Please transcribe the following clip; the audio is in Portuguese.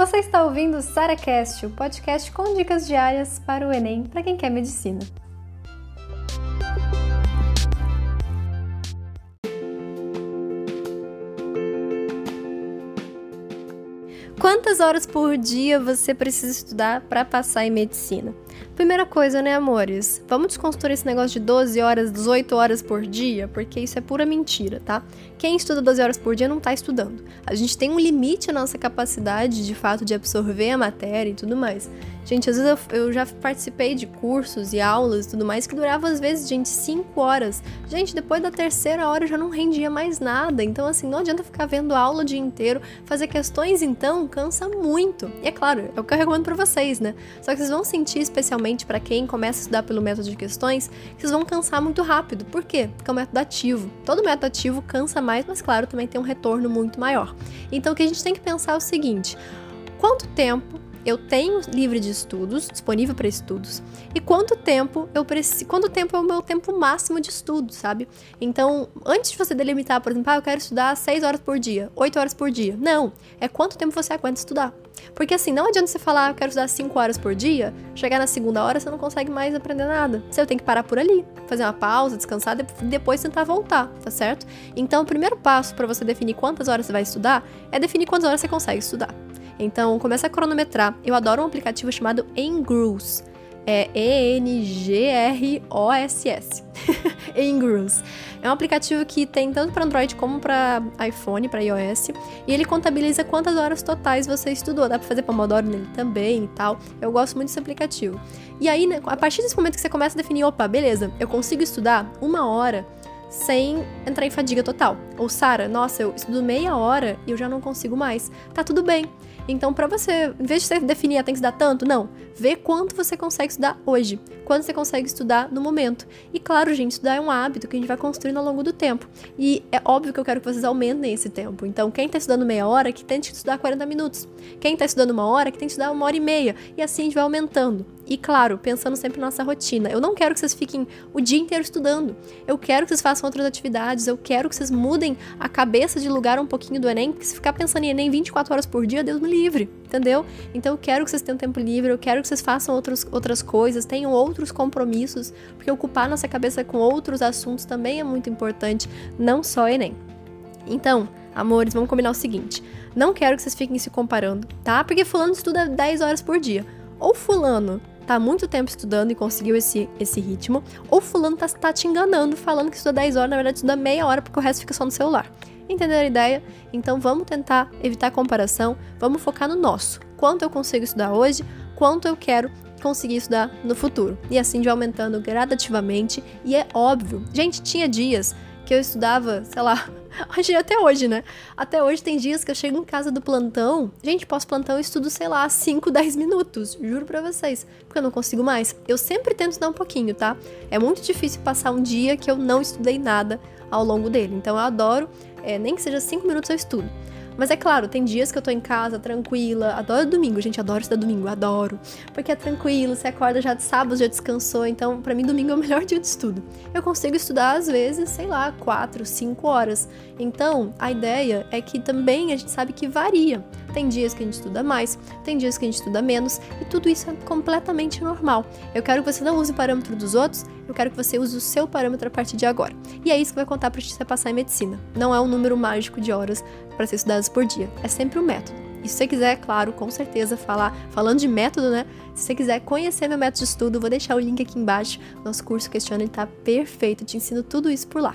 Você está ouvindo o SaraCast, o podcast com dicas diárias para o Enem para quem quer medicina. Quantas horas por dia você precisa estudar para passar em medicina? Primeira coisa, né, amores? Vamos desconstruir esse negócio de 12 horas, 18 horas por dia, porque isso é pura mentira, tá? Quem estuda 12 horas por dia não tá estudando. A gente tem um limite na nossa capacidade, de fato, de absorver a matéria e tudo mais. Gente, às vezes eu, eu já participei de cursos e aulas e tudo mais que duravam às vezes, gente, 5 horas. Gente, depois da terceira hora já não rendia mais nada. Então, assim, não adianta ficar vendo aula o dia inteiro. Fazer questões, então, cansa muito. E é claro, é o que eu recomendo pra vocês, né? Só que vocês vão sentir, especialmente para quem começa a estudar pelo método de questões, que vocês vão cansar muito rápido. Por quê? Porque é um método ativo. Todo método ativo cansa mais, mas claro, também tem um retorno muito maior. Então, o que a gente tem que pensar é o seguinte: quanto tempo eu tenho livre de estudos, disponível para estudos, e quanto tempo eu preciso, quanto tempo é o meu tempo máximo de estudo, sabe? Então, antes de você delimitar, por exemplo, ah, eu quero estudar 6 horas por dia, 8 horas por dia. Não, é quanto tempo você aguenta estudar. Porque assim, não adianta você falar, ah, eu quero estudar 5 horas por dia, chegar na segunda hora você não consegue mais aprender nada. Você tem que parar por ali, fazer uma pausa, descansar, depois tentar voltar, tá certo? Então, o primeiro passo para você definir quantas horas você vai estudar é definir quantas horas você consegue estudar. Então, começa a cronometrar. Eu adoro um aplicativo chamado Engross. É E-N-G-R-O-S-S. É um aplicativo que tem tanto para Android como para iPhone, para iOS, e ele contabiliza quantas horas totais você estudou. Dá para fazer Pomodoro nele também e tal. Eu gosto muito desse aplicativo. E aí, né, a partir desse momento que você começa a definir, opa, beleza, eu consigo estudar uma hora sem entrar em fadiga total. Ou Sara, nossa, eu estudo meia hora e eu já não consigo mais. Tá tudo bem. Então, para você, em vez de você definir, ah, tem que estudar tanto, não. Vê quanto você consegue estudar hoje, quanto você consegue estudar no momento. E claro, gente, estudar é um hábito que a gente vai construindo ao longo do tempo. E é óbvio que eu quero que vocês aumentem esse tempo. Então, quem tá estudando meia hora, que tente estudar 40 minutos. Quem tá estudando uma hora, que tente estudar uma hora e meia. E assim a gente vai aumentando. E claro, pensando sempre na nossa rotina. Eu não quero que vocês fiquem o dia inteiro estudando. Eu quero que vocês façam outras atividades. Eu quero que vocês mudem a cabeça de lugar um pouquinho do Enem. Porque se ficar pensando em Enem 24 horas por dia, Deus me livre. Entendeu? Então eu quero que vocês tenham tempo livre. Eu quero que vocês façam outros, outras coisas, tenham outros compromissos. Porque ocupar nossa cabeça com outros assuntos também é muito importante. Não só Enem. Então, amores, vamos combinar o seguinte. Não quero que vocês fiquem se comparando, tá? Porque fulano estuda 10 horas por dia. Ou fulano tá muito tempo estudando e conseguiu esse, esse ritmo, ou fulano tá, tá te enganando, falando que estuda 10 horas, na verdade estuda meia hora porque o resto fica só no celular. Entenderam a ideia? Então vamos tentar evitar a comparação, vamos focar no nosso. Quanto eu consigo estudar hoje, quanto eu quero conseguir estudar no futuro. E assim de aumentando gradativamente. E é óbvio, gente, tinha dias que eu estudava, sei lá, até hoje, né? Até hoje tem dias que eu chego em casa do plantão, gente, pós-plantão eu estudo, sei lá, 5, 10 minutos, juro pra vocês, porque eu não consigo mais. Eu sempre tento estudar um pouquinho, tá? É muito difícil passar um dia que eu não estudei nada ao longo dele, então eu adoro, é, nem que seja 5 minutos eu estudo. Mas é claro, tem dias que eu tô em casa tranquila, adoro domingo, gente, adoro estudar domingo, adoro. Porque é tranquilo, você acorda já de sábado, já descansou, então para mim domingo é o melhor dia de estudo. Eu consigo estudar às vezes, sei lá, 4, 5 horas. Então, a ideia é que também a gente sabe que varia. Tem dias que a gente estuda mais, tem dias que a gente estuda menos, e tudo isso é completamente normal. Eu quero que você não use o parâmetro dos outros, eu quero que você use o seu parâmetro a partir de agora. E é isso que vai contar para você passar em medicina. Não é um número mágico de horas para ser estudadas por dia, é sempre um método. E se você quiser, claro, com certeza falar, falando de método, né? Se você quiser conhecer meu método de estudo, vou deixar o link aqui embaixo. Nosso curso Questiona ele tá perfeito, te ensino tudo isso por lá.